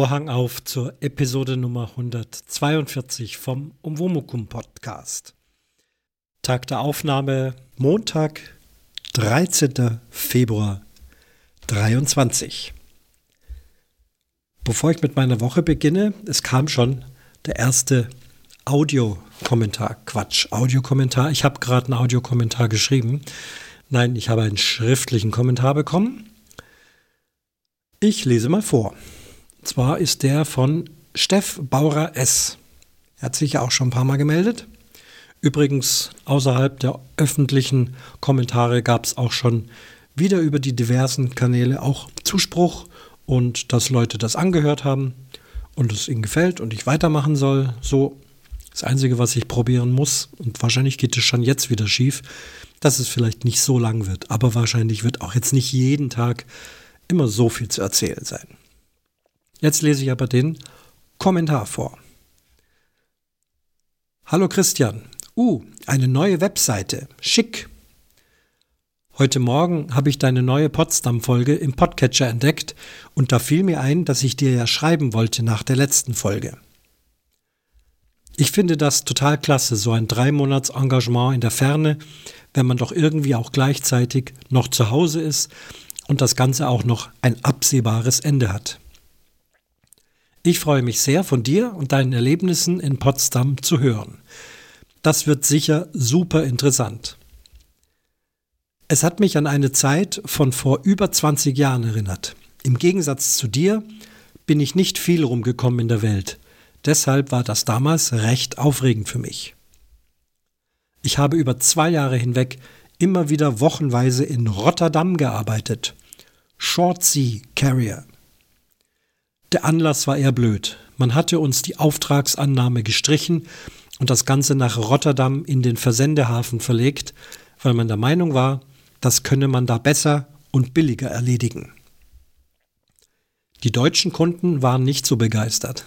Vorhang auf zur Episode Nummer 142 vom Umwomukum Podcast. Tag der Aufnahme Montag, 13. Februar 23. Bevor ich mit meiner Woche beginne, es kam schon der erste Audiokommentar. Quatsch, Audiokommentar. Ich habe gerade einen Audiokommentar geschrieben. Nein, ich habe einen schriftlichen Kommentar bekommen. Ich lese mal vor. Zwar ist der von Steff Baurer S. Er hat sich ja auch schon ein paar Mal gemeldet. Übrigens, außerhalb der öffentlichen Kommentare gab es auch schon wieder über die diversen Kanäle auch Zuspruch und dass Leute das angehört haben und es ihnen gefällt und ich weitermachen soll. So, das Einzige, was ich probieren muss, und wahrscheinlich geht es schon jetzt wieder schief, dass es vielleicht nicht so lang wird, aber wahrscheinlich wird auch jetzt nicht jeden Tag immer so viel zu erzählen sein. Jetzt lese ich aber den Kommentar vor. Hallo Christian. Uh, eine neue Webseite. Schick. Heute Morgen habe ich deine neue Potsdam-Folge im Podcatcher entdeckt und da fiel mir ein, dass ich dir ja schreiben wollte nach der letzten Folge. Ich finde das total klasse, so ein Drei-Monats-Engagement in der Ferne, wenn man doch irgendwie auch gleichzeitig noch zu Hause ist und das Ganze auch noch ein absehbares Ende hat. Ich freue mich sehr, von dir und deinen Erlebnissen in Potsdam zu hören. Das wird sicher super interessant. Es hat mich an eine Zeit von vor über 20 Jahren erinnert. Im Gegensatz zu dir bin ich nicht viel rumgekommen in der Welt. Deshalb war das damals recht aufregend für mich. Ich habe über zwei Jahre hinweg immer wieder wochenweise in Rotterdam gearbeitet. Short Sea Carrier. Der Anlass war eher blöd. Man hatte uns die Auftragsannahme gestrichen und das Ganze nach Rotterdam in den Versendehafen verlegt, weil man der Meinung war, das könne man da besser und billiger erledigen. Die deutschen Kunden waren nicht so begeistert.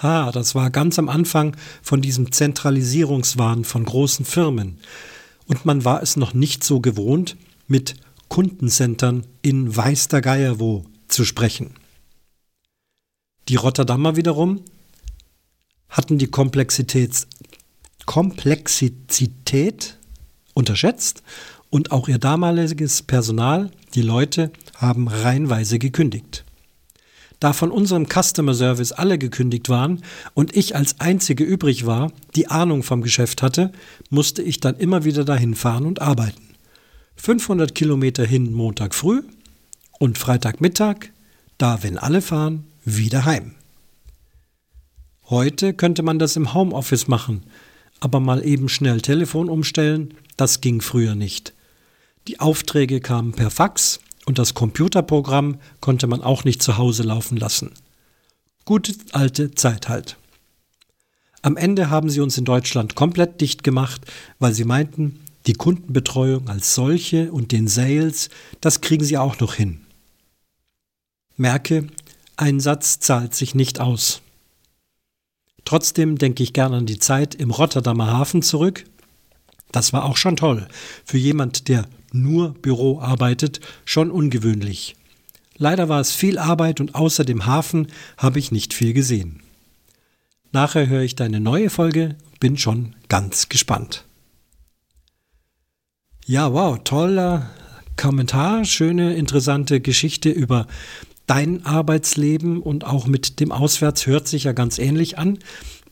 Ha, das war ganz am Anfang von diesem Zentralisierungswahn von großen Firmen. Und man war es noch nicht so gewohnt, mit Kundencentern in weiß der Geier wo zu sprechen. Die Rotterdamer wiederum hatten die Komplexität, Komplexität unterschätzt und auch ihr damaliges Personal, die Leute, haben reihenweise gekündigt. Da von unserem Customer Service alle gekündigt waren und ich als Einzige übrig war, die Ahnung vom Geschäft hatte, musste ich dann immer wieder dahin fahren und arbeiten. 500 Kilometer hin Montag früh und Freitagmittag, da wenn alle fahren, wieder heim. Heute könnte man das im Homeoffice machen, aber mal eben schnell Telefon umstellen, das ging früher nicht. Die Aufträge kamen per Fax und das Computerprogramm konnte man auch nicht zu Hause laufen lassen. Gute alte Zeit halt. Am Ende haben sie uns in Deutschland komplett dicht gemacht, weil sie meinten, die Kundenbetreuung als solche und den Sales, das kriegen sie auch noch hin. Merke, ein Satz zahlt sich nicht aus. Trotzdem denke ich gern an die Zeit im Rotterdamer Hafen zurück. Das war auch schon toll. Für jemand, der nur Büro arbeitet, schon ungewöhnlich. Leider war es viel Arbeit und außer dem Hafen habe ich nicht viel gesehen. Nachher höre ich deine neue Folge, bin schon ganz gespannt. Ja, wow, toller Kommentar, schöne, interessante Geschichte über dein Arbeitsleben und auch mit dem Auswärts hört sich ja ganz ähnlich an.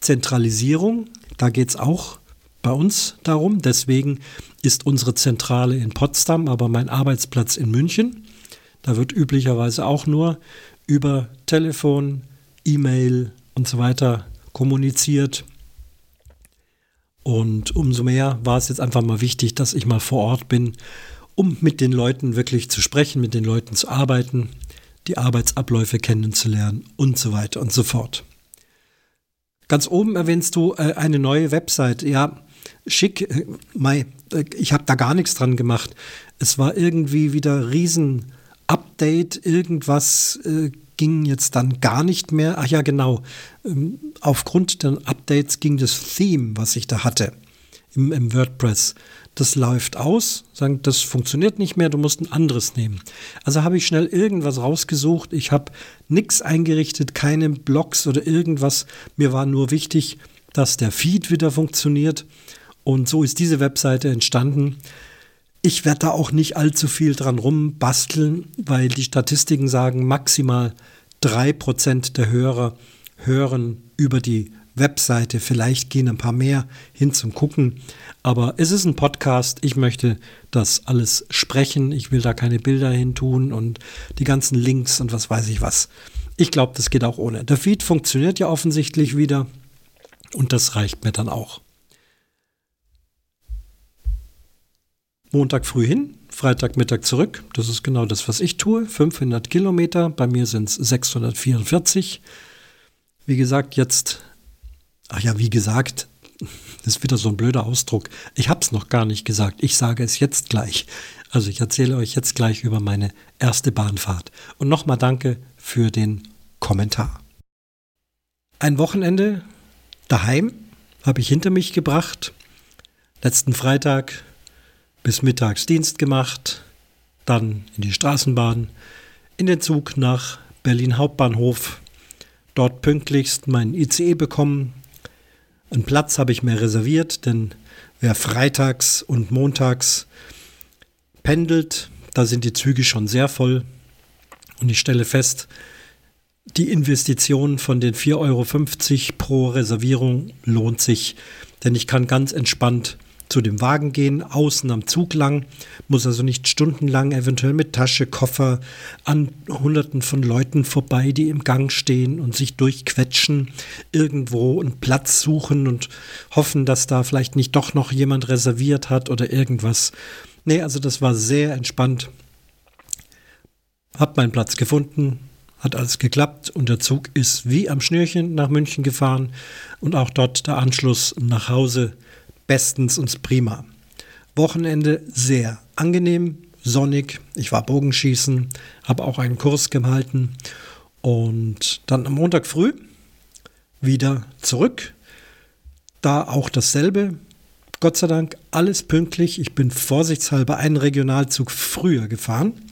Zentralisierung, da geht es auch bei uns darum. Deswegen ist unsere Zentrale in Potsdam, aber mein Arbeitsplatz in München. Da wird üblicherweise auch nur über Telefon, E-Mail und so weiter kommuniziert. Und umso mehr war es jetzt einfach mal wichtig, dass ich mal vor Ort bin, um mit den Leuten wirklich zu sprechen, mit den Leuten zu arbeiten die Arbeitsabläufe kennenzulernen und so weiter und so fort. Ganz oben erwähnst du äh, eine neue Website. Ja, schick, äh, Mai, äh, ich habe da gar nichts dran gemacht. Es war irgendwie wieder riesen Update, irgendwas äh, ging jetzt dann gar nicht mehr. Ach ja, genau. Ähm, aufgrund der Updates ging das Theme, was ich da hatte, im, im WordPress. Das läuft aus, sagen, das funktioniert nicht mehr, du musst ein anderes nehmen. Also habe ich schnell irgendwas rausgesucht. Ich habe nichts eingerichtet, keine Blogs oder irgendwas. Mir war nur wichtig, dass der Feed wieder funktioniert. Und so ist diese Webseite entstanden. Ich werde da auch nicht allzu viel dran rumbasteln, weil die Statistiken sagen, maximal 3% der Hörer hören über die Webseite. Vielleicht gehen ein paar mehr hin zum Gucken. Aber es ist ein Podcast. Ich möchte das alles sprechen. Ich will da keine Bilder hin tun und die ganzen Links und was weiß ich was. Ich glaube, das geht auch ohne. Der Feed funktioniert ja offensichtlich wieder. Und das reicht mir dann auch. Montag früh hin, Freitag Mittag zurück. Das ist genau das, was ich tue. 500 Kilometer, bei mir sind es 644. Wie gesagt, jetzt, ach ja, wie gesagt, das ist wieder so ein blöder Ausdruck. Ich habe es noch gar nicht gesagt. Ich sage es jetzt gleich. Also ich erzähle euch jetzt gleich über meine erste Bahnfahrt. Und nochmal danke für den Kommentar. Ein Wochenende daheim habe ich hinter mich gebracht. Letzten Freitag bis mittags Dienst gemacht, dann in die Straßenbahn, in den Zug nach Berlin Hauptbahnhof, dort pünktlichst meinen ICE bekommen. Einen Platz habe ich mir reserviert, denn wer freitags und montags pendelt, da sind die Züge schon sehr voll. Und ich stelle fest, die Investition von den 4,50 Euro pro Reservierung lohnt sich, denn ich kann ganz entspannt zu dem Wagen gehen, außen am Zug lang, muss also nicht stundenlang eventuell mit Tasche, Koffer an Hunderten von Leuten vorbei, die im Gang stehen und sich durchquetschen, irgendwo einen Platz suchen und hoffen, dass da vielleicht nicht doch noch jemand reserviert hat oder irgendwas. Nee, also das war sehr entspannt. Hab meinen Platz gefunden, hat alles geklappt und der Zug ist wie am Schnürchen nach München gefahren und auch dort der Anschluss nach Hause bestens und prima. Wochenende sehr angenehm, sonnig. Ich war Bogenschießen, habe auch einen Kurs gehalten und dann am Montag früh wieder zurück. Da auch dasselbe. Gott sei Dank alles pünktlich. Ich bin vorsichtshalber einen Regionalzug früher gefahren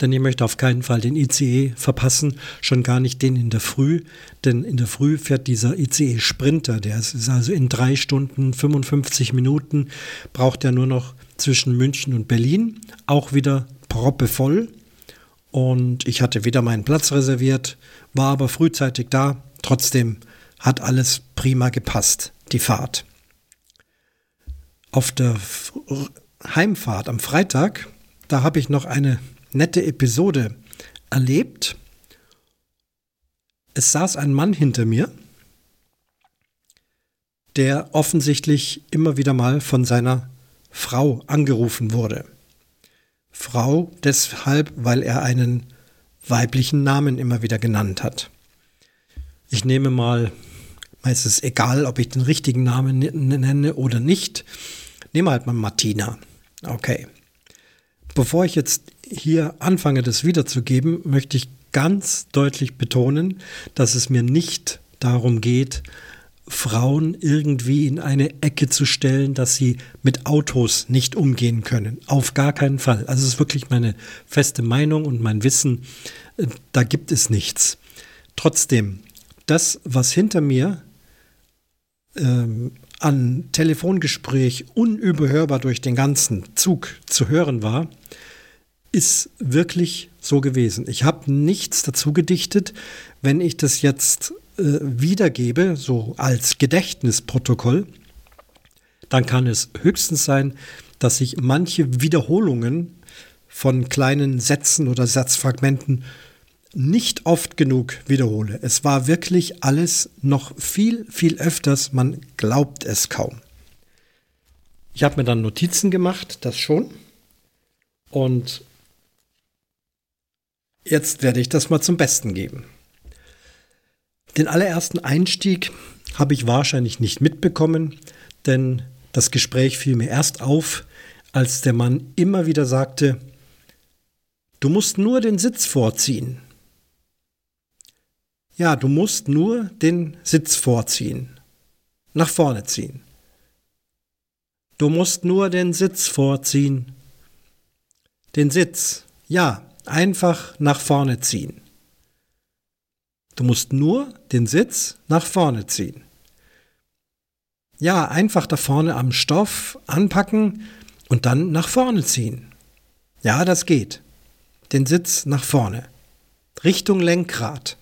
denn ich möchte auf keinen Fall den ICE verpassen, schon gar nicht den in der Früh, denn in der Früh fährt dieser ICE Sprinter, der ist also in drei Stunden 55 Minuten, braucht er nur noch zwischen München und Berlin, auch wieder proppevoll. Und ich hatte wieder meinen Platz reserviert, war aber frühzeitig da. Trotzdem hat alles prima gepasst, die Fahrt. Auf der Heimfahrt am Freitag, da habe ich noch eine nette Episode erlebt. Es saß ein Mann hinter mir, der offensichtlich immer wieder mal von seiner Frau angerufen wurde. Frau deshalb, weil er einen weiblichen Namen immer wieder genannt hat. Ich nehme mal, es ist egal, ob ich den richtigen Namen nenne oder nicht. Nehme halt mal Martina. Okay. Bevor ich jetzt hier anfange, das wiederzugeben, möchte ich ganz deutlich betonen, dass es mir nicht darum geht, Frauen irgendwie in eine Ecke zu stellen, dass sie mit Autos nicht umgehen können. Auf gar keinen Fall. Also es ist wirklich meine feste Meinung und mein Wissen, äh, da gibt es nichts. Trotzdem, das, was hinter mir ähm, an Telefongespräch unüberhörbar durch den ganzen Zug zu hören war, ist wirklich so gewesen. Ich habe nichts dazu gedichtet. Wenn ich das jetzt äh, wiedergebe, so als Gedächtnisprotokoll, dann kann es höchstens sein, dass ich manche Wiederholungen von kleinen Sätzen oder Satzfragmenten nicht oft genug wiederhole. Es war wirklich alles noch viel, viel öfters, man glaubt es kaum. Ich habe mir dann Notizen gemacht, das schon. Und Jetzt werde ich das mal zum Besten geben. Den allerersten Einstieg habe ich wahrscheinlich nicht mitbekommen, denn das Gespräch fiel mir erst auf, als der Mann immer wieder sagte, du musst nur den Sitz vorziehen. Ja, du musst nur den Sitz vorziehen, nach vorne ziehen. Du musst nur den Sitz vorziehen. Den Sitz, ja, einfach nach vorne ziehen. Du musst nur den Sitz nach vorne ziehen. Ja, einfach da vorne am Stoff anpacken und dann nach vorne ziehen. Ja, das geht. Den Sitz nach vorne. Richtung Lenkrad.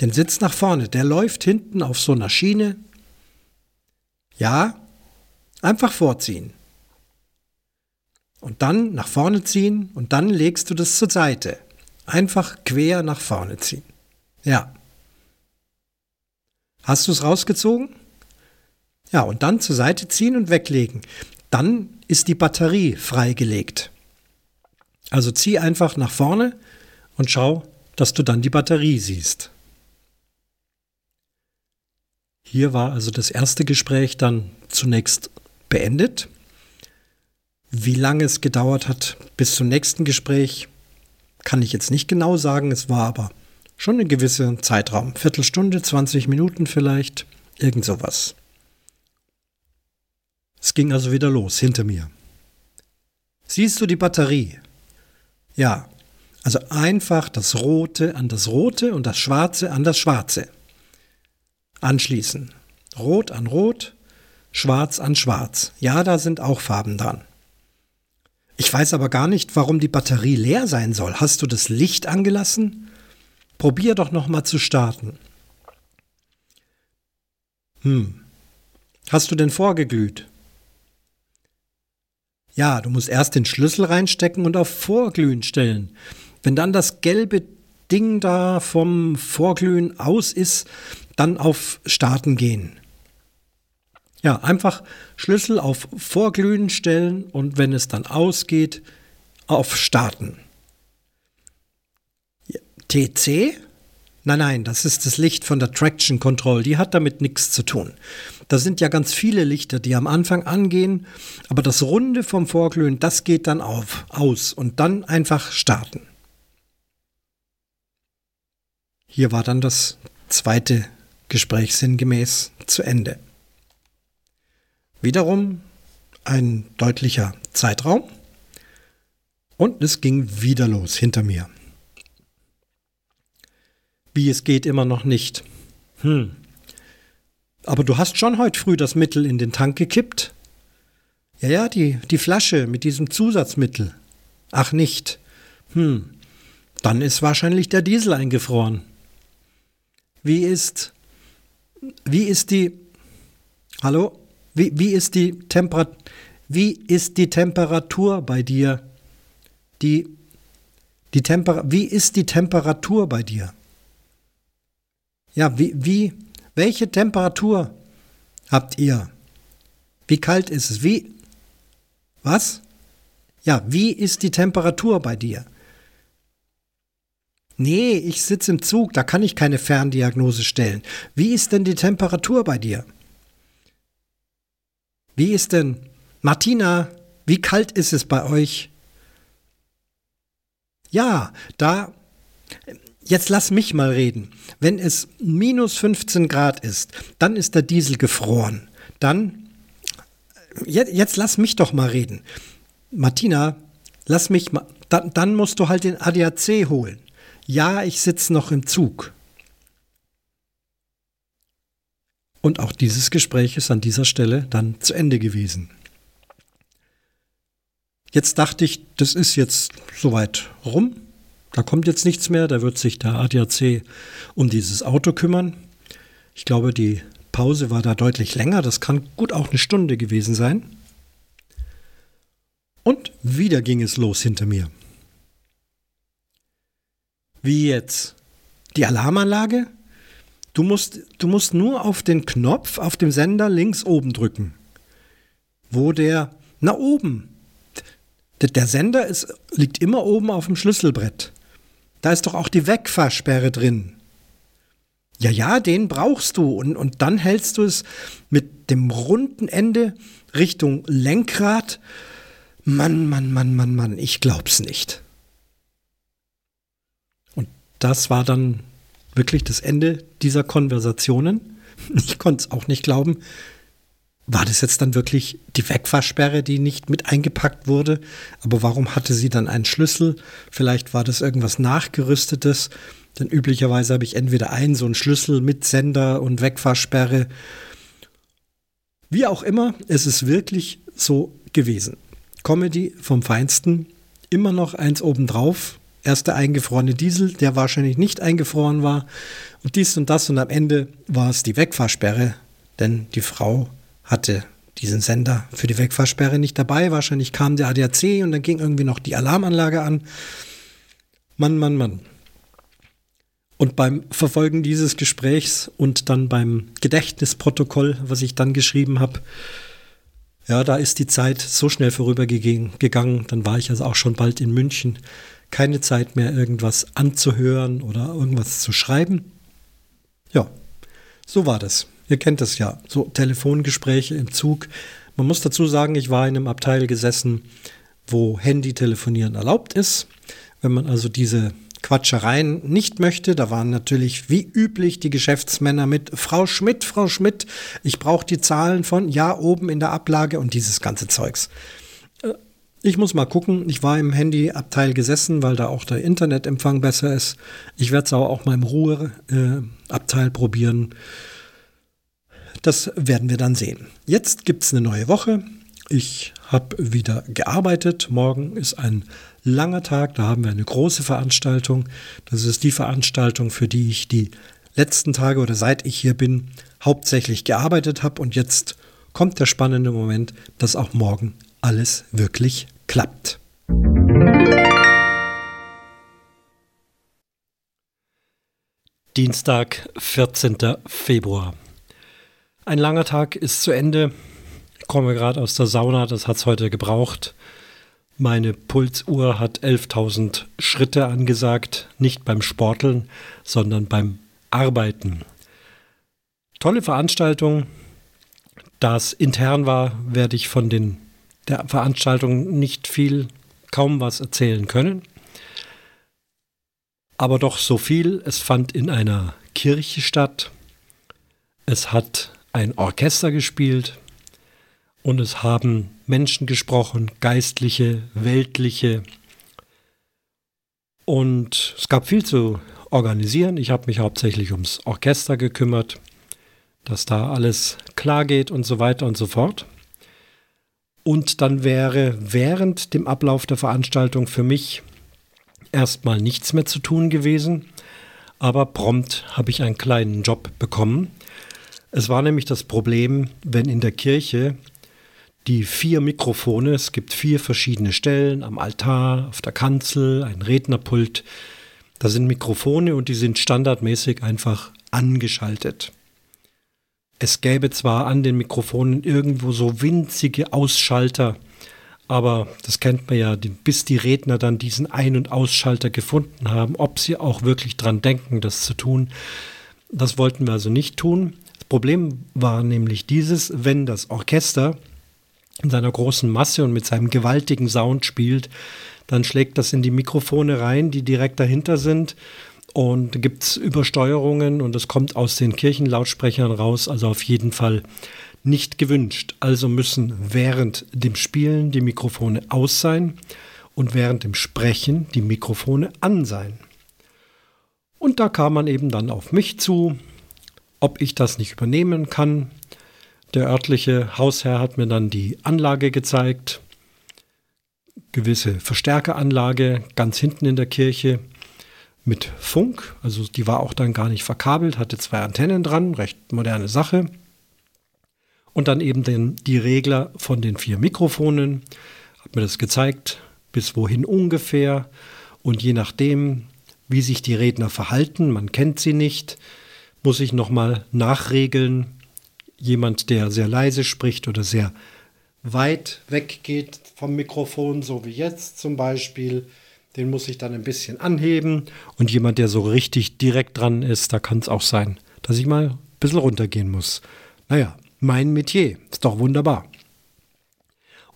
Den Sitz nach vorne. Der läuft hinten auf so einer Schiene. Ja, einfach vorziehen. Und dann nach vorne ziehen und dann legst du das zur Seite. Einfach quer nach vorne ziehen. Ja. Hast du es rausgezogen? Ja, und dann zur Seite ziehen und weglegen. Dann ist die Batterie freigelegt. Also zieh einfach nach vorne und schau, dass du dann die Batterie siehst. Hier war also das erste Gespräch dann zunächst beendet. Wie lange es gedauert hat bis zum nächsten Gespräch, kann ich jetzt nicht genau sagen. Es war aber schon ein gewisser Zeitraum. Viertelstunde, 20 Minuten vielleicht, irgend sowas. Es ging also wieder los hinter mir. Siehst du die Batterie? Ja, also einfach das Rote an das Rote und das Schwarze an das Schwarze. Anschließen. Rot an Rot, Schwarz an Schwarz. Ja, da sind auch Farben dran. Ich weiß aber gar nicht, warum die Batterie leer sein soll. Hast du das Licht angelassen? Probier doch noch mal zu starten. Hm. Hast du denn vorgeglüht? Ja, du musst erst den Schlüssel reinstecken und auf Vorglühen stellen. Wenn dann das gelbe Ding da vom Vorglühen aus ist, dann auf Starten gehen. Ja, einfach Schlüssel auf Vorglühen stellen und wenn es dann ausgeht, auf Starten. TC? Nein, nein, das ist das Licht von der Traction Control. Die hat damit nichts zu tun. Da sind ja ganz viele Lichter, die am Anfang angehen, aber das Runde vom Vorglühen, das geht dann auf, aus und dann einfach starten. Hier war dann das zweite Gespräch sinngemäß zu Ende. Wiederum ein deutlicher Zeitraum und es ging wieder los hinter mir. Wie es geht immer noch nicht. Hm. Aber du hast schon heute früh das Mittel in den Tank gekippt. Ja, ja, die, die Flasche mit diesem Zusatzmittel. Ach nicht. Hm. Dann ist wahrscheinlich der Diesel eingefroren. Wie ist. Wie ist die. Hallo? Wie, wie, ist die Temperat wie ist die Temperatur bei dir? Die, die Temper wie ist die Temperatur bei dir? Ja, wie, wie, welche Temperatur habt ihr? Wie kalt ist es? Wie, was? Ja, wie ist die Temperatur bei dir? Nee, ich sitze im Zug, da kann ich keine Ferndiagnose stellen. Wie ist denn die Temperatur bei dir? Wie ist denn, Martina, wie kalt ist es bei euch? Ja, da, jetzt lass mich mal reden. Wenn es minus 15 Grad ist, dann ist der Diesel gefroren. Dann, jetzt, jetzt lass mich doch mal reden. Martina, lass mich mal, dann, dann musst du halt den ADAC holen. Ja, ich sitze noch im Zug. Und auch dieses Gespräch ist an dieser Stelle dann zu Ende gewesen. Jetzt dachte ich, das ist jetzt soweit rum. Da kommt jetzt nichts mehr. Da wird sich der ADAC um dieses Auto kümmern. Ich glaube, die Pause war da deutlich länger. Das kann gut auch eine Stunde gewesen sein. Und wieder ging es los hinter mir. Wie jetzt? Die Alarmanlage? Du musst, du musst nur auf den Knopf auf dem Sender links oben drücken. Wo der, na oben. Der Sender ist, liegt immer oben auf dem Schlüsselbrett. Da ist doch auch die Wegfahrsperre drin. Ja, ja, den brauchst du. Und, und dann hältst du es mit dem runden Ende Richtung Lenkrad. Mann, Mann, Mann, Mann, Mann, ich glaub's nicht. Und das war dann wirklich das Ende dieser Konversationen. Ich konnte es auch nicht glauben. war das jetzt dann wirklich die Wegfahrsperre, die nicht mit eingepackt wurde? Aber warum hatte sie dann einen Schlüssel? Vielleicht war das irgendwas nachgerüstetes. Denn üblicherweise habe ich entweder einen so einen Schlüssel mit Sender und Wegfahrsperre. Wie auch immer, es ist wirklich so gewesen. Comedy vom Feinsten, immer noch eins obendrauf. Erst eingefrorene Diesel, der wahrscheinlich nicht eingefroren war. Und dies und das und am Ende war es die Wegfahrsperre, denn die Frau hatte diesen Sender für die Wegfahrsperre nicht dabei. Wahrscheinlich kam der ADAC und dann ging irgendwie noch die Alarmanlage an. Mann, Mann, Mann. Und beim Verfolgen dieses Gesprächs und dann beim Gedächtnisprotokoll, was ich dann geschrieben habe, ja, da ist die Zeit so schnell vorübergegangen. Dann war ich also auch schon bald in München. Keine Zeit mehr, irgendwas anzuhören oder irgendwas zu schreiben. Ja, so war das. Ihr kennt das ja. So Telefongespräche im Zug. Man muss dazu sagen, ich war in einem Abteil gesessen, wo Handy-Telefonieren erlaubt ist. Wenn man also diese Quatschereien nicht möchte. Da waren natürlich wie üblich die Geschäftsmänner mit Frau Schmidt, Frau Schmidt, ich brauche die Zahlen von ja oben in der Ablage und dieses ganze Zeugs. Ich muss mal gucken. Ich war im Handyabteil gesessen, weil da auch der Internetempfang besser ist. Ich werde es aber auch mal im Ruheabteil äh, probieren. Das werden wir dann sehen. Jetzt gibt es eine neue Woche. Ich habe wieder gearbeitet. Morgen ist ein langer Tag. Da haben wir eine große Veranstaltung. Das ist die Veranstaltung, für die ich die letzten Tage oder seit ich hier bin hauptsächlich gearbeitet habe. Und jetzt kommt der spannende Moment, dass auch morgen alles wirklich klappt. Dienstag, 14. Februar. Ein langer Tag ist zu Ende komme gerade aus der Sauna, das hat es heute gebraucht. Meine Pulsuhr hat 11.000 Schritte angesagt, nicht beim Sporteln, sondern beim Arbeiten. Tolle Veranstaltung. Da es intern war, werde ich von den, der Veranstaltung nicht viel, kaum was erzählen können. Aber doch so viel. Es fand in einer Kirche statt. Es hat ein Orchester gespielt. Und es haben Menschen gesprochen, geistliche, weltliche. Und es gab viel zu organisieren. Ich habe mich hauptsächlich ums Orchester gekümmert, dass da alles klar geht und so weiter und so fort. Und dann wäre während dem Ablauf der Veranstaltung für mich erstmal nichts mehr zu tun gewesen. Aber prompt habe ich einen kleinen Job bekommen. Es war nämlich das Problem, wenn in der Kirche die vier Mikrofone. Es gibt vier verschiedene Stellen am Altar, auf der Kanzel, ein Rednerpult. Da sind Mikrofone und die sind standardmäßig einfach angeschaltet. Es gäbe zwar an den Mikrofonen irgendwo so winzige Ausschalter, aber das kennt man ja, bis die Redner dann diesen Ein- und Ausschalter gefunden haben, ob sie auch wirklich dran denken, das zu tun. Das wollten wir also nicht tun. Das Problem war nämlich dieses, wenn das Orchester in seiner großen Masse und mit seinem gewaltigen Sound spielt, dann schlägt das in die Mikrofone rein, die direkt dahinter sind. Und gibt es Übersteuerungen und es kommt aus den Kirchenlautsprechern raus, also auf jeden Fall nicht gewünscht. Also müssen während dem Spielen die Mikrofone aus sein und während dem Sprechen die Mikrofone an sein. Und da kam man eben dann auf mich zu, ob ich das nicht übernehmen kann. Der örtliche Hausherr hat mir dann die Anlage gezeigt, gewisse Verstärkeranlage ganz hinten in der Kirche mit Funk, also die war auch dann gar nicht verkabelt, hatte zwei Antennen dran, recht moderne Sache. Und dann eben den, die Regler von den vier Mikrofonen, hat mir das gezeigt, bis wohin ungefähr. Und je nachdem, wie sich die Redner verhalten, man kennt sie nicht, muss ich nochmal nachregeln, jemand, der sehr leise spricht oder sehr weit weggeht vom Mikrofon, so wie jetzt zum Beispiel, den muss ich dann ein bisschen anheben. Und jemand, der so richtig direkt dran ist, da kann es auch sein, dass ich mal ein bisschen runtergehen muss. Naja, mein Metier, ist doch wunderbar.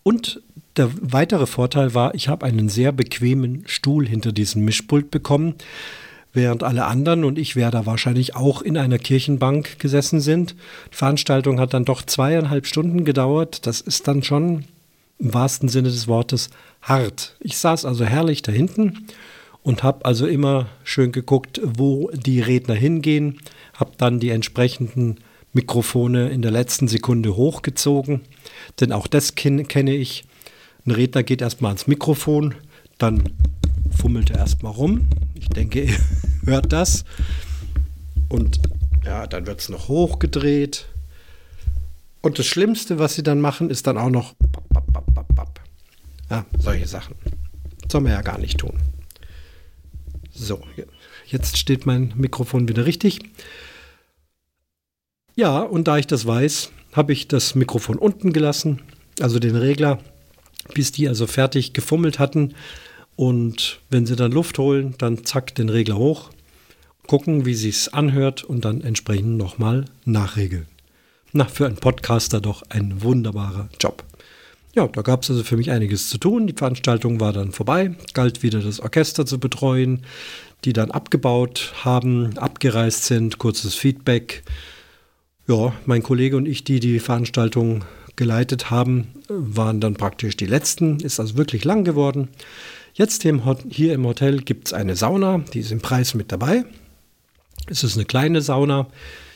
Und der weitere Vorteil war, ich habe einen sehr bequemen Stuhl hinter diesem Mischpult bekommen. während alle anderen und ich wäre da wahrscheinlich auch in einer Kirchenbank gesessen sind. Die Veranstaltung hat dann doch zweieinhalb Stunden gedauert. Das ist dann schon im wahrsten Sinne des Wortes hart. Ich saß also herrlich da hinten und habe also immer schön geguckt, wo die Redner hingehen, habe dann die entsprechenden Mikrofone in der letzten Sekunde hochgezogen, denn auch das kenne ich. Ein Redner geht erstmal ans Mikrofon, dann fummelt er erstmal rum. Ich denke, ihr hört das. Und ja, dann wird es noch hochgedreht. Und das Schlimmste, was sie dann machen, ist dann auch noch ja, solche Sachen. Soll man ja gar nicht tun. So, jetzt steht mein Mikrofon wieder richtig. Ja, und da ich das weiß, habe ich das Mikrofon unten gelassen, also den Regler, bis die also fertig gefummelt hatten. Und wenn sie dann Luft holen, dann zack den Regler hoch, gucken, wie sich's anhört und dann entsprechend nochmal nachregeln. Na, für einen Podcaster doch ein wunderbarer Job. Ja, da gab es also für mich einiges zu tun. Die Veranstaltung war dann vorbei, galt wieder das Orchester zu betreuen, die dann abgebaut haben, abgereist sind, kurzes Feedback. Ja, mein Kollege und ich, die die Veranstaltung geleitet haben, waren dann praktisch die letzten. Ist also wirklich lang geworden. Jetzt hier im Hotel gibt es eine Sauna, die ist im Preis mit dabei. Es ist eine kleine Sauna,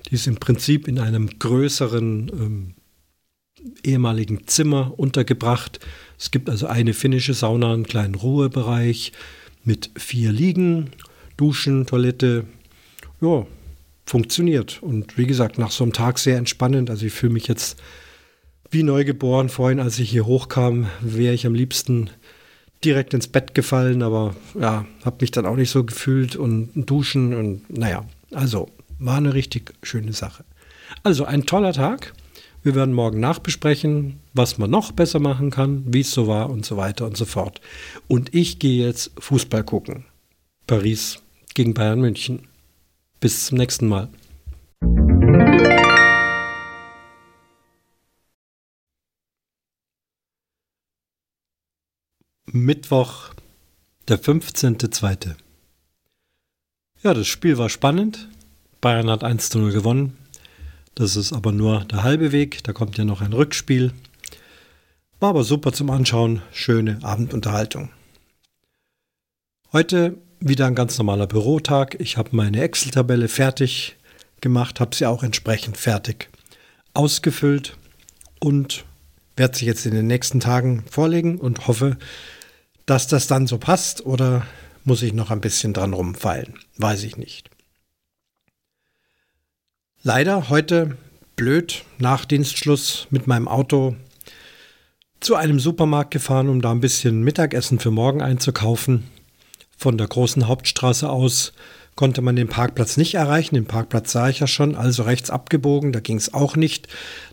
die ist im Prinzip in einem größeren ähm, ehemaligen Zimmer untergebracht. Es gibt also eine finnische Sauna, einen kleinen Ruhebereich mit vier Liegen, Duschen, Toilette. Ja, funktioniert. Und wie gesagt, nach so einem Tag sehr entspannend. Also ich fühle mich jetzt wie neugeboren. Vorhin, als ich hier hochkam, wäre ich am liebsten direkt ins Bett gefallen, aber ja, habe mich dann auch nicht so gefühlt und duschen und naja, also war eine richtig schöne Sache. Also ein toller Tag. Wir werden morgen nachbesprechen, was man noch besser machen kann, wie es so war und so weiter und so fort. Und ich gehe jetzt Fußball gucken. Paris gegen Bayern München. Bis zum nächsten Mal. Mittwoch, der 15.02. Ja, das Spiel war spannend. Bayern hat 1 zu 0 gewonnen. Das ist aber nur der halbe Weg, da kommt ja noch ein Rückspiel. War aber super zum Anschauen, schöne Abendunterhaltung. Heute wieder ein ganz normaler Bürotag. Ich habe meine Excel-Tabelle fertig gemacht, habe sie auch entsprechend fertig ausgefüllt und werde sie jetzt in den nächsten Tagen vorlegen und hoffe, dass das dann so passt oder muss ich noch ein bisschen dran rumfallen? Weiß ich nicht. Leider heute blöd nach Dienstschluss mit meinem Auto zu einem Supermarkt gefahren, um da ein bisschen Mittagessen für morgen einzukaufen. Von der großen Hauptstraße aus konnte man den Parkplatz nicht erreichen. Den Parkplatz sah ich ja schon, also rechts abgebogen, da ging es auch nicht.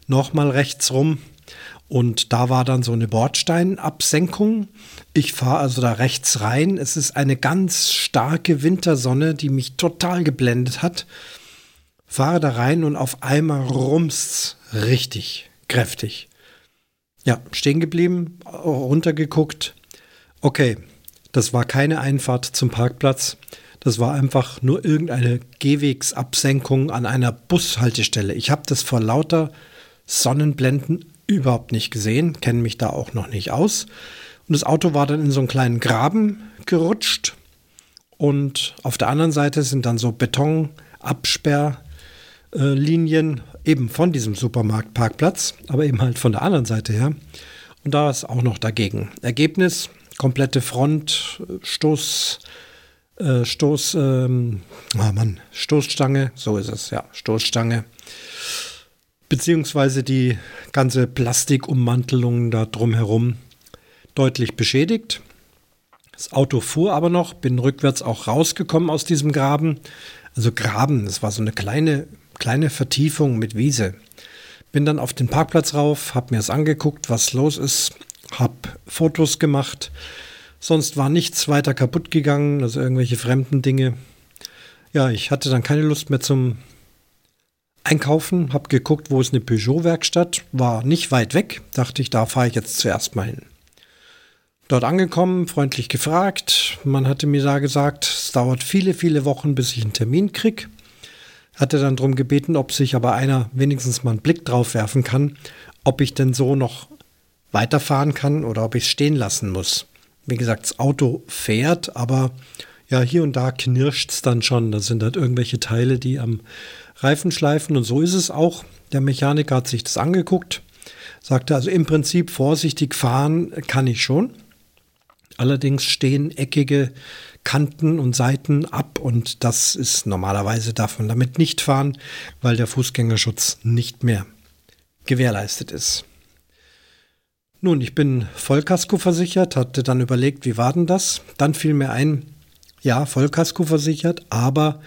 Nochmal rechts rum und da war dann so eine Bordsteinabsenkung. Ich fahre also da rechts rein. Es ist eine ganz starke Wintersonne, die mich total geblendet hat fahre da rein und auf einmal rumst richtig kräftig. Ja, stehen geblieben, runtergeguckt. Okay, das war keine Einfahrt zum Parkplatz. Das war einfach nur irgendeine Gehwegsabsenkung an einer Bushaltestelle. Ich habe das vor lauter Sonnenblenden überhaupt nicht gesehen, kenne mich da auch noch nicht aus. Und das Auto war dann in so einen kleinen Graben gerutscht. Und auf der anderen Seite sind dann so Betonabsperr äh, Linien eben von diesem Supermarktparkplatz, aber eben halt von der anderen Seite her. Und da ist auch noch dagegen. Ergebnis, komplette Front, Stoß, äh, Stoß, ähm, oh Mann, Stoßstange, so ist es, ja, Stoßstange. Beziehungsweise die ganze Plastikummantelung da drumherum deutlich beschädigt. Das Auto fuhr aber noch, bin rückwärts auch rausgekommen aus diesem Graben. Also Graben, das war so eine kleine kleine Vertiefung mit Wiese. Bin dann auf den Parkplatz rauf, habe mir es angeguckt, was los ist, habe Fotos gemacht. Sonst war nichts weiter kaputt gegangen, also irgendwelche fremden Dinge. Ja, ich hatte dann keine Lust mehr zum Einkaufen, habe geguckt, wo ist eine Peugeot-Werkstatt, war nicht weit weg, dachte ich, da fahre ich jetzt zuerst mal hin. Dort angekommen, freundlich gefragt. Man hatte mir da gesagt, es dauert viele, viele Wochen, bis ich einen Termin kriege. Hatte dann darum gebeten, ob sich aber einer wenigstens mal einen Blick drauf werfen kann, ob ich denn so noch weiterfahren kann oder ob ich es stehen lassen muss. Wie gesagt, das Auto fährt, aber ja, hier und da knirscht es dann schon. Da sind halt irgendwelche Teile, die am Reifen schleifen und so ist es auch. Der Mechaniker hat sich das angeguckt, sagte also im Prinzip vorsichtig fahren kann ich schon. Allerdings stehen eckige Kanten und Seiten ab und das ist normalerweise darf man damit nicht fahren, weil der Fußgängerschutz nicht mehr gewährleistet ist. Nun, ich bin Vollkasko versichert, hatte dann überlegt, wie war denn das? Dann fiel mir ein, ja, Vollkasko versichert, aber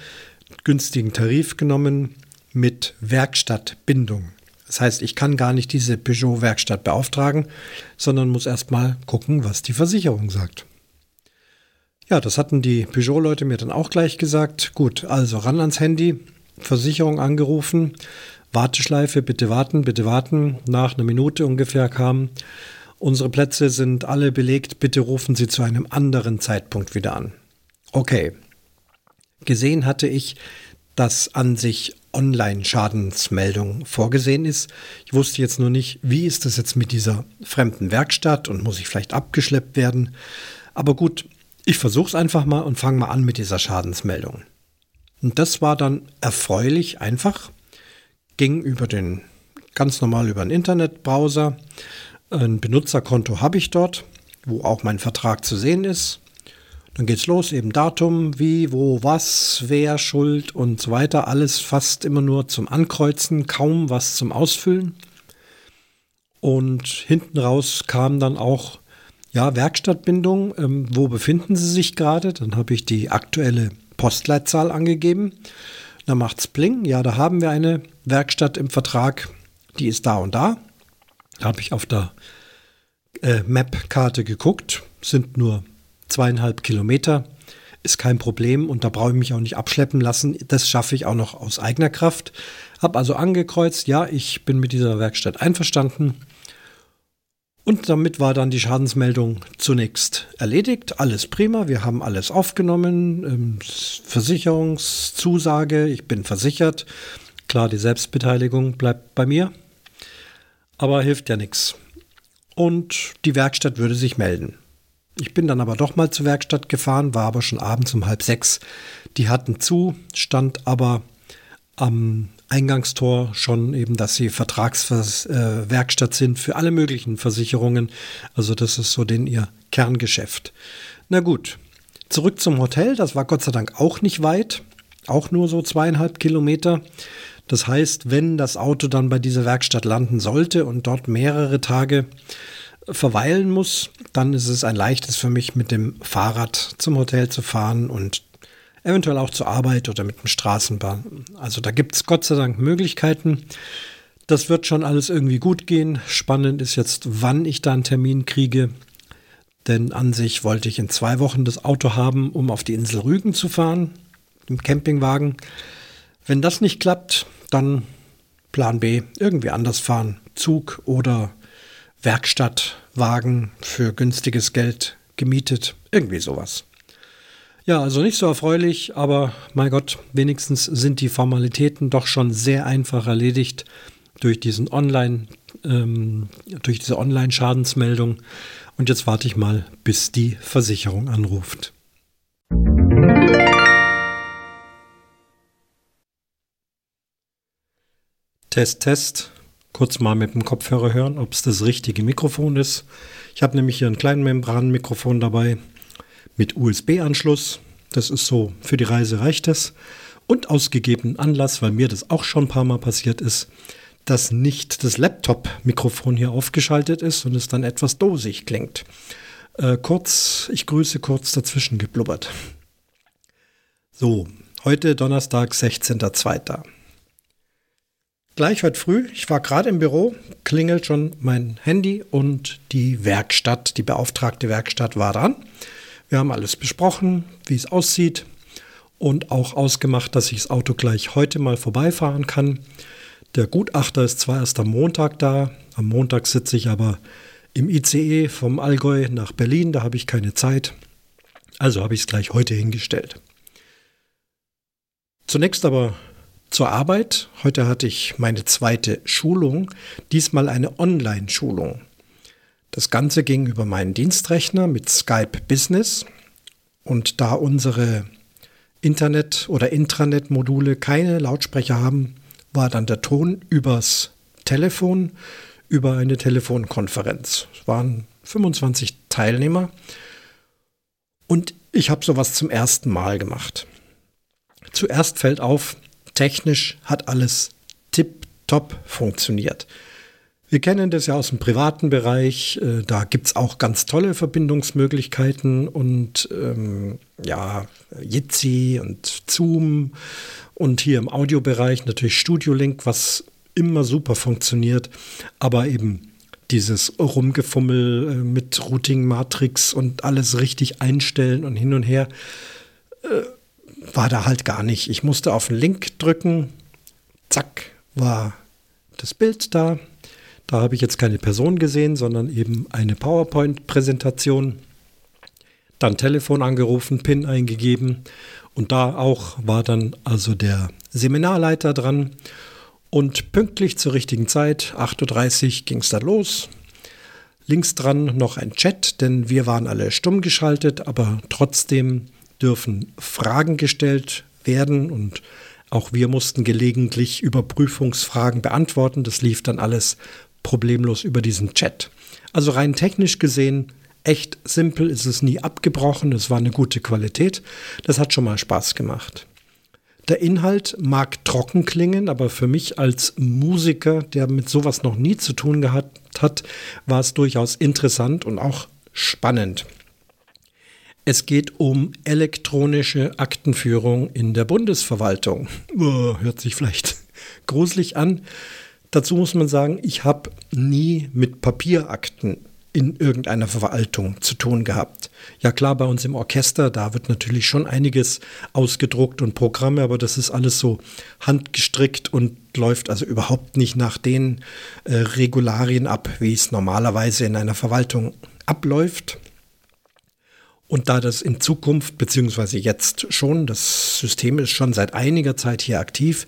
günstigen Tarif genommen mit Werkstattbindung. Das heißt, ich kann gar nicht diese Peugeot-Werkstatt beauftragen, sondern muss erstmal gucken, was die Versicherung sagt. Ja, das hatten die Peugeot-Leute mir dann auch gleich gesagt. Gut, also ran ans Handy, Versicherung angerufen, Warteschleife, bitte warten, bitte warten. Nach einer Minute ungefähr kam, unsere Plätze sind alle belegt, bitte rufen Sie zu einem anderen Zeitpunkt wieder an. Okay. Gesehen hatte ich, dass an sich Online-Schadensmeldung vorgesehen ist. Ich wusste jetzt nur nicht, wie ist das jetzt mit dieser fremden Werkstatt und muss ich vielleicht abgeschleppt werden. Aber gut, ich versuche es einfach mal und fange mal an mit dieser Schadensmeldung. Und das war dann erfreulich einfach. Ging über den ganz normal über den Internetbrowser. Ein Benutzerkonto habe ich dort, wo auch mein Vertrag zu sehen ist. Dann geht's los, eben Datum, wie, wo, was, wer, Schuld und so weiter. Alles fast immer nur zum Ankreuzen, kaum was zum Ausfüllen. Und hinten raus kam dann auch, ja, Werkstattbindung, ähm, wo befinden Sie sich gerade? Dann habe ich die aktuelle Postleitzahl angegeben. Dann macht's Bling, ja, da haben wir eine Werkstatt im Vertrag, die ist da und da. Da habe ich auf der äh, Map-Karte geguckt, sind nur zweieinhalb Kilometer ist kein Problem und da brauche ich mich auch nicht abschleppen lassen. Das schaffe ich auch noch aus eigener Kraft. Habe also angekreuzt, ja, ich bin mit dieser Werkstatt einverstanden. Und damit war dann die Schadensmeldung zunächst erledigt. Alles prima, wir haben alles aufgenommen. Ähm, Versicherungszusage, ich bin versichert. Klar, die Selbstbeteiligung bleibt bei mir. Aber hilft ja nichts. Und die Werkstatt würde sich melden. Ich bin dann aber doch mal zur Werkstatt gefahren, war aber schon abends um halb sechs. Die hatten zu, stand aber am Eingangstor schon eben, dass sie Vertragswerkstatt äh, sind für alle möglichen Versicherungen. Also das ist so den ihr Kerngeschäft. Na gut, zurück zum Hotel. Das war Gott sei Dank auch nicht weit, auch nur so zweieinhalb Kilometer. Das heißt, wenn das Auto dann bei dieser Werkstatt landen sollte und dort mehrere Tage verweilen muss, dann ist es ein leichtes für mich, mit dem Fahrrad zum Hotel zu fahren und eventuell auch zur Arbeit oder mit dem Straßenbahn. Also da gibt es Gott sei Dank Möglichkeiten. Das wird schon alles irgendwie gut gehen. Spannend ist jetzt, wann ich da einen Termin kriege. Denn an sich wollte ich in zwei Wochen das Auto haben, um auf die Insel Rügen zu fahren, im Campingwagen. Wenn das nicht klappt, dann Plan B, irgendwie anders fahren. Zug oder Werkstattwagen für günstiges Geld gemietet. Irgendwie sowas. Ja, also nicht so erfreulich, aber mein Gott, wenigstens sind die Formalitäten doch schon sehr einfach erledigt durch diesen Online, ähm, durch diese Online-Schadensmeldung. Und jetzt warte ich mal, bis die Versicherung anruft. Test, Test kurz mal mit dem Kopfhörer hören, ob es das richtige Mikrofon ist. Ich habe nämlich hier ein kleines Membranmikrofon dabei mit USB-Anschluss. Das ist so, für die Reise reicht das. Und aus gegebenen Anlass, weil mir das auch schon ein paar Mal passiert ist, dass nicht das Laptop-Mikrofon hier aufgeschaltet ist und es dann etwas dosig klingt. Äh, kurz, ich grüße kurz dazwischen geblubbert. So, heute Donnerstag, 16.02. Gleich heute früh, ich war gerade im Büro, klingelt schon mein Handy und die Werkstatt, die beauftragte Werkstatt war dran. Wir haben alles besprochen, wie es aussieht und auch ausgemacht, dass ich das Auto gleich heute mal vorbeifahren kann. Der Gutachter ist zwar erst am Montag da, am Montag sitze ich aber im ICE vom Allgäu nach Berlin, da habe ich keine Zeit. Also habe ich es gleich heute hingestellt. Zunächst aber zur Arbeit. Heute hatte ich meine zweite Schulung, diesmal eine Online-Schulung. Das Ganze ging über meinen Dienstrechner mit Skype Business. Und da unsere Internet- oder Intranet-Module keine Lautsprecher haben, war dann der Ton übers Telefon, über eine Telefonkonferenz. Es waren 25 Teilnehmer und ich habe sowas zum ersten Mal gemacht. Zuerst fällt auf, technisch hat alles tipptopp funktioniert. Wir kennen das ja aus dem privaten Bereich. Äh, da gibt es auch ganz tolle Verbindungsmöglichkeiten und ähm, ja, Jitsi und Zoom und hier im Audiobereich natürlich Studio Link, was immer super funktioniert, aber eben dieses Rumgefummel äh, mit Routing Matrix und alles richtig einstellen und hin und her äh, war da halt gar nicht. Ich musste auf den Link drücken, zack, war das Bild da da habe ich jetzt keine Person gesehen, sondern eben eine PowerPoint-Präsentation. Dann Telefon angerufen, PIN eingegeben und da auch war dann also der Seminarleiter dran. Und pünktlich zur richtigen Zeit, 8.30 Uhr, ging es dann los. Links dran noch ein Chat, denn wir waren alle stumm geschaltet, aber trotzdem dürfen Fragen gestellt werden und auch wir mussten gelegentlich Überprüfungsfragen beantworten. Das lief dann alles problemlos über diesen Chat. Also rein technisch gesehen, echt simpel, ist es nie abgebrochen, es war eine gute Qualität. Das hat schon mal Spaß gemacht. Der Inhalt mag trocken klingen, aber für mich als Musiker, der mit sowas noch nie zu tun gehabt hat, war es durchaus interessant und auch spannend. Es geht um elektronische Aktenführung in der Bundesverwaltung. Hört sich vielleicht gruselig an. Dazu muss man sagen, ich habe nie mit Papierakten in irgendeiner Verwaltung zu tun gehabt. Ja klar, bei uns im Orchester, da wird natürlich schon einiges ausgedruckt und Programme, aber das ist alles so handgestrickt und läuft also überhaupt nicht nach den äh, Regularien ab, wie es normalerweise in einer Verwaltung abläuft. Und da das in Zukunft, beziehungsweise jetzt schon, das System ist schon seit einiger Zeit hier aktiv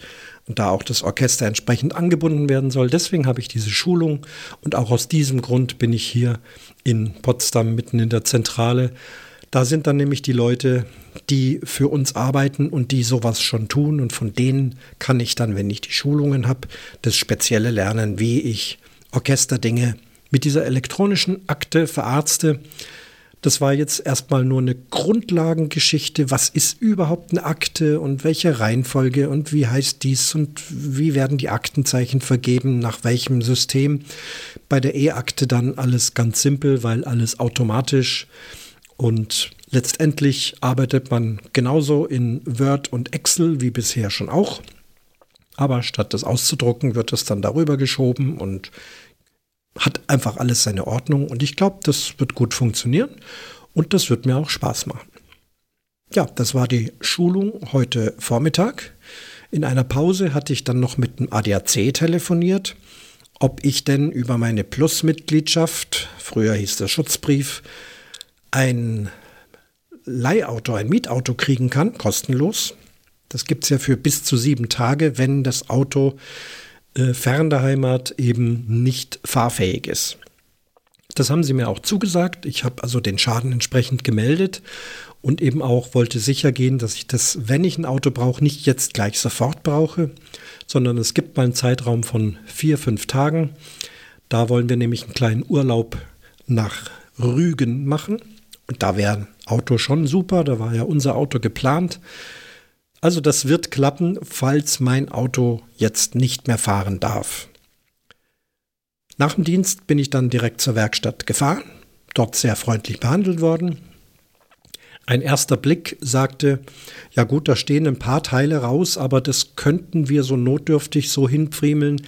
und da auch das Orchester entsprechend angebunden werden soll, deswegen habe ich diese Schulung und auch aus diesem Grund bin ich hier in Potsdam mitten in der Zentrale. Da sind dann nämlich die Leute, die für uns arbeiten und die sowas schon tun und von denen kann ich dann, wenn ich die Schulungen habe, das Spezielle lernen, wie ich Orchesterdinge mit dieser elektronischen Akte verarzte das war jetzt erstmal nur eine Grundlagengeschichte. Was ist überhaupt eine Akte und welche Reihenfolge und wie heißt dies und wie werden die Aktenzeichen vergeben, nach welchem System? Bei der E-Akte dann alles ganz simpel, weil alles automatisch und letztendlich arbeitet man genauso in Word und Excel wie bisher schon auch. Aber statt das auszudrucken, wird es dann darüber geschoben und hat einfach alles seine Ordnung und ich glaube, das wird gut funktionieren und das wird mir auch Spaß machen. Ja, das war die Schulung heute Vormittag. In einer Pause hatte ich dann noch mit dem ADAC telefoniert, ob ich denn über meine Plus-Mitgliedschaft, früher hieß der Schutzbrief, ein Leihauto, ein Mietauto kriegen kann, kostenlos. Das gibt es ja für bis zu sieben Tage, wenn das Auto äh, fern der Heimat eben nicht fahrfähig ist. Das haben sie mir auch zugesagt. Ich habe also den Schaden entsprechend gemeldet und eben auch wollte sicher gehen, dass ich das, wenn ich ein Auto brauche, nicht jetzt gleich sofort brauche, sondern es gibt mal einen Zeitraum von vier, fünf Tagen. Da wollen wir nämlich einen kleinen Urlaub nach Rügen machen. Und da wäre ein Auto schon super. Da war ja unser Auto geplant. Also das wird klappen, falls mein Auto jetzt nicht mehr fahren darf. Nach dem Dienst bin ich dann direkt zur Werkstatt gefahren, dort sehr freundlich behandelt worden. Ein erster Blick sagte, ja gut, da stehen ein paar Teile raus, aber das könnten wir so notdürftig so hinpfriemeln,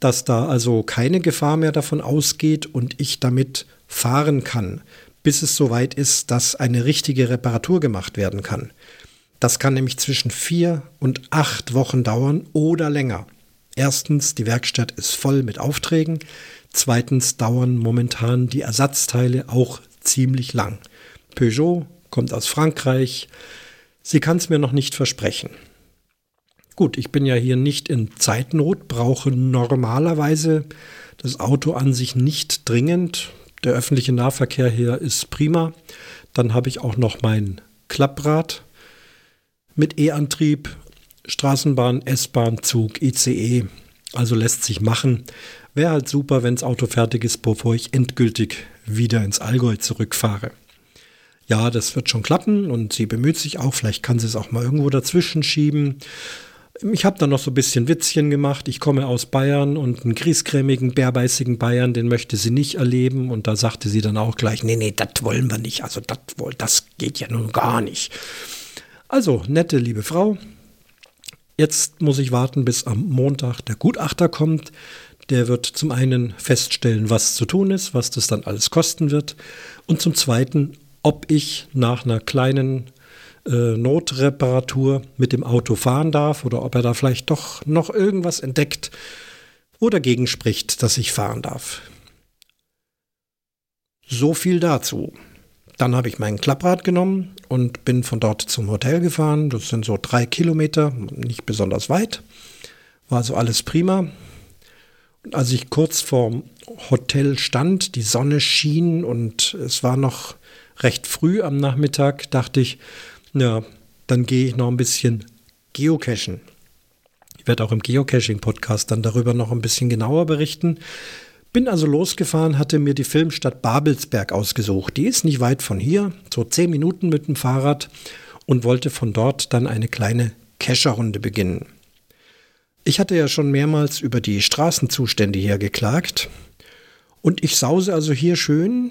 dass da also keine Gefahr mehr davon ausgeht und ich damit fahren kann, bis es soweit ist, dass eine richtige Reparatur gemacht werden kann. Das kann nämlich zwischen vier und acht Wochen dauern oder länger. Erstens, die Werkstatt ist voll mit Aufträgen. Zweitens dauern momentan die Ersatzteile auch ziemlich lang. Peugeot kommt aus Frankreich. Sie kann es mir noch nicht versprechen. Gut, ich bin ja hier nicht in Zeitnot, brauche normalerweise das Auto an sich nicht dringend. Der öffentliche Nahverkehr hier ist prima. Dann habe ich auch noch mein Klapprad mit E-Antrieb, Straßenbahn, S-Bahn, Zug, ICE. Also lässt sich machen. Wäre halt super, wenn das Auto fertig ist, bevor ich endgültig wieder ins Allgäu zurückfahre. Ja, das wird schon klappen und sie bemüht sich auch. Vielleicht kann sie es auch mal irgendwo dazwischen schieben. Ich habe dann noch so ein bisschen Witzchen gemacht. Ich komme aus Bayern und einen griesgrämigen, bärbeißigen Bayern, den möchte sie nicht erleben. Und da sagte sie dann auch gleich, nee, nee, das wollen wir nicht. Also das geht ja nun gar nicht. Also, nette, liebe Frau. Jetzt muss ich warten, bis am Montag der Gutachter kommt. Der wird zum einen feststellen, was zu tun ist, was das dann alles kosten wird. Und zum zweiten, ob ich nach einer kleinen äh, Notreparatur mit dem Auto fahren darf oder ob er da vielleicht doch noch irgendwas entdeckt oder gegenspricht, dass ich fahren darf. So viel dazu. Dann habe ich mein Klapprad genommen und bin von dort zum Hotel gefahren. Das sind so drei Kilometer, nicht besonders weit. War also alles prima. Und als ich kurz vorm Hotel stand, die Sonne schien und es war noch recht früh am Nachmittag, dachte ich, ja, dann gehe ich noch ein bisschen geocachen. Ich werde auch im Geocaching-Podcast dann darüber noch ein bisschen genauer berichten. Bin also losgefahren, hatte mir die Filmstadt Babelsberg ausgesucht. Die ist nicht weit von hier, so zehn Minuten mit dem Fahrrad und wollte von dort dann eine kleine Cacherrunde beginnen. Ich hatte ja schon mehrmals über die Straßenzustände hier geklagt und ich sause also hier schön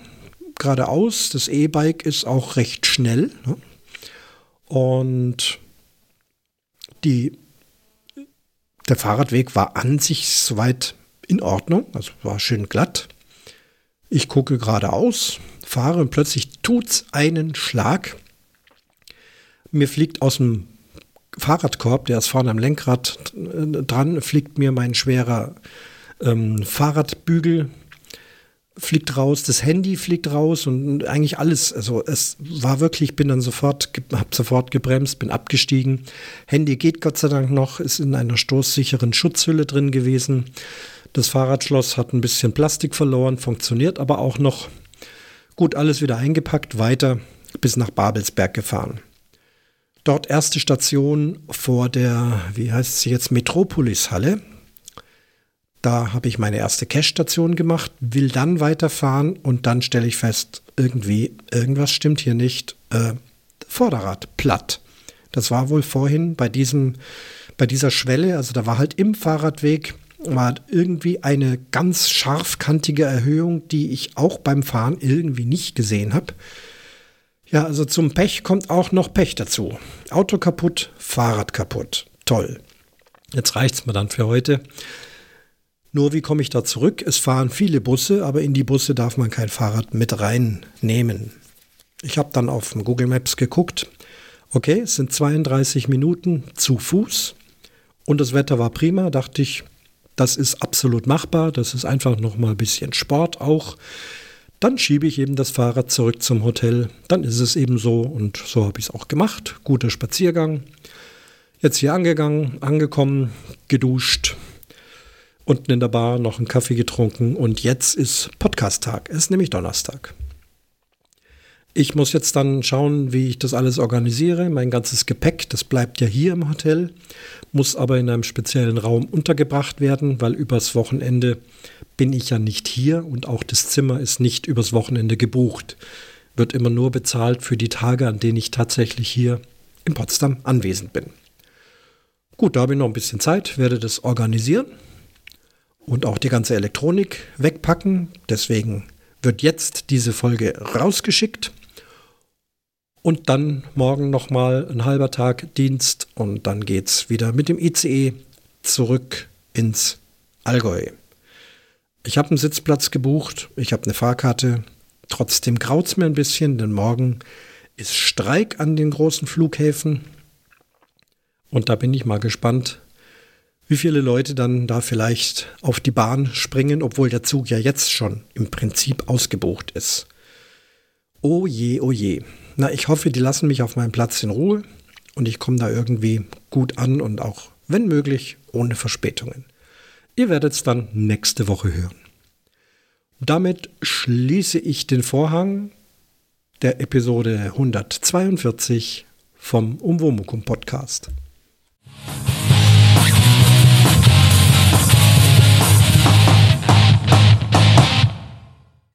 geradeaus. Das E-Bike ist auch recht schnell. Ne? Und die, der Fahrradweg war an sich soweit in Ordnung, also war schön glatt. Ich gucke geradeaus, fahre und plötzlich tut's einen Schlag. Mir fliegt aus dem Fahrradkorb, der ist vorne am Lenkrad äh, dran, fliegt mir mein schwerer ähm, Fahrradbügel fliegt raus, das Handy fliegt raus und eigentlich alles. Also es war wirklich, ich bin dann sofort, habe sofort gebremst, bin abgestiegen. Handy geht Gott sei Dank noch, ist in einer stoßsicheren Schutzhülle drin gewesen. Das Fahrradschloss hat ein bisschen Plastik verloren, funktioniert aber auch noch. Gut, alles wieder eingepackt, weiter bis nach Babelsberg gefahren. Dort erste Station vor der, wie heißt sie jetzt, Metropolis-Halle. Da habe ich meine erste Cache-Station gemacht, will dann weiterfahren und dann stelle ich fest, irgendwie, irgendwas stimmt hier nicht. Äh, Vorderrad platt. Das war wohl vorhin bei diesem, bei dieser Schwelle, also da war halt im Fahrradweg war irgendwie eine ganz scharfkantige Erhöhung, die ich auch beim Fahren irgendwie nicht gesehen habe. Ja, also zum Pech kommt auch noch Pech dazu. Auto kaputt, Fahrrad kaputt. Toll. Jetzt reicht's mir dann für heute. Nur wie komme ich da zurück? Es fahren viele Busse, aber in die Busse darf man kein Fahrrad mit reinnehmen. Ich habe dann auf Google Maps geguckt. Okay, es sind 32 Minuten zu Fuß und das Wetter war prima. Dachte ich, das ist absolut machbar. Das ist einfach noch mal ein bisschen Sport auch. Dann schiebe ich eben das Fahrrad zurück zum Hotel. Dann ist es eben so und so habe ich es auch gemacht. Guter Spaziergang. Jetzt hier angegangen, angekommen, geduscht, unten in der Bar noch einen Kaffee getrunken und jetzt ist Podcast-Tag. Es ist nämlich Donnerstag. Ich muss jetzt dann schauen, wie ich das alles organisiere. Mein ganzes Gepäck, das bleibt ja hier im Hotel, muss aber in einem speziellen Raum untergebracht werden, weil übers Wochenende bin ich ja nicht hier und auch das Zimmer ist nicht übers Wochenende gebucht. Wird immer nur bezahlt für die Tage, an denen ich tatsächlich hier in Potsdam anwesend bin. Gut, da habe ich noch ein bisschen Zeit, werde das organisieren und auch die ganze Elektronik wegpacken. Deswegen wird jetzt diese Folge rausgeschickt und dann morgen nochmal ein halber Tag Dienst und dann geht's wieder mit dem ICE zurück ins Allgäu. Ich habe einen Sitzplatz gebucht, ich habe eine Fahrkarte. Trotzdem graut's mir ein bisschen, denn morgen ist Streik an den großen Flughäfen. Und da bin ich mal gespannt, wie viele Leute dann da vielleicht auf die Bahn springen, obwohl der Zug ja jetzt schon im Prinzip ausgebucht ist. Oh je, oh je. Na, ich hoffe, die lassen mich auf meinem Platz in Ruhe und ich komme da irgendwie gut an und auch, wenn möglich, ohne Verspätungen. Ihr werdet es dann nächste Woche hören. Damit schließe ich den Vorhang der Episode 142 vom Umwomukum Podcast.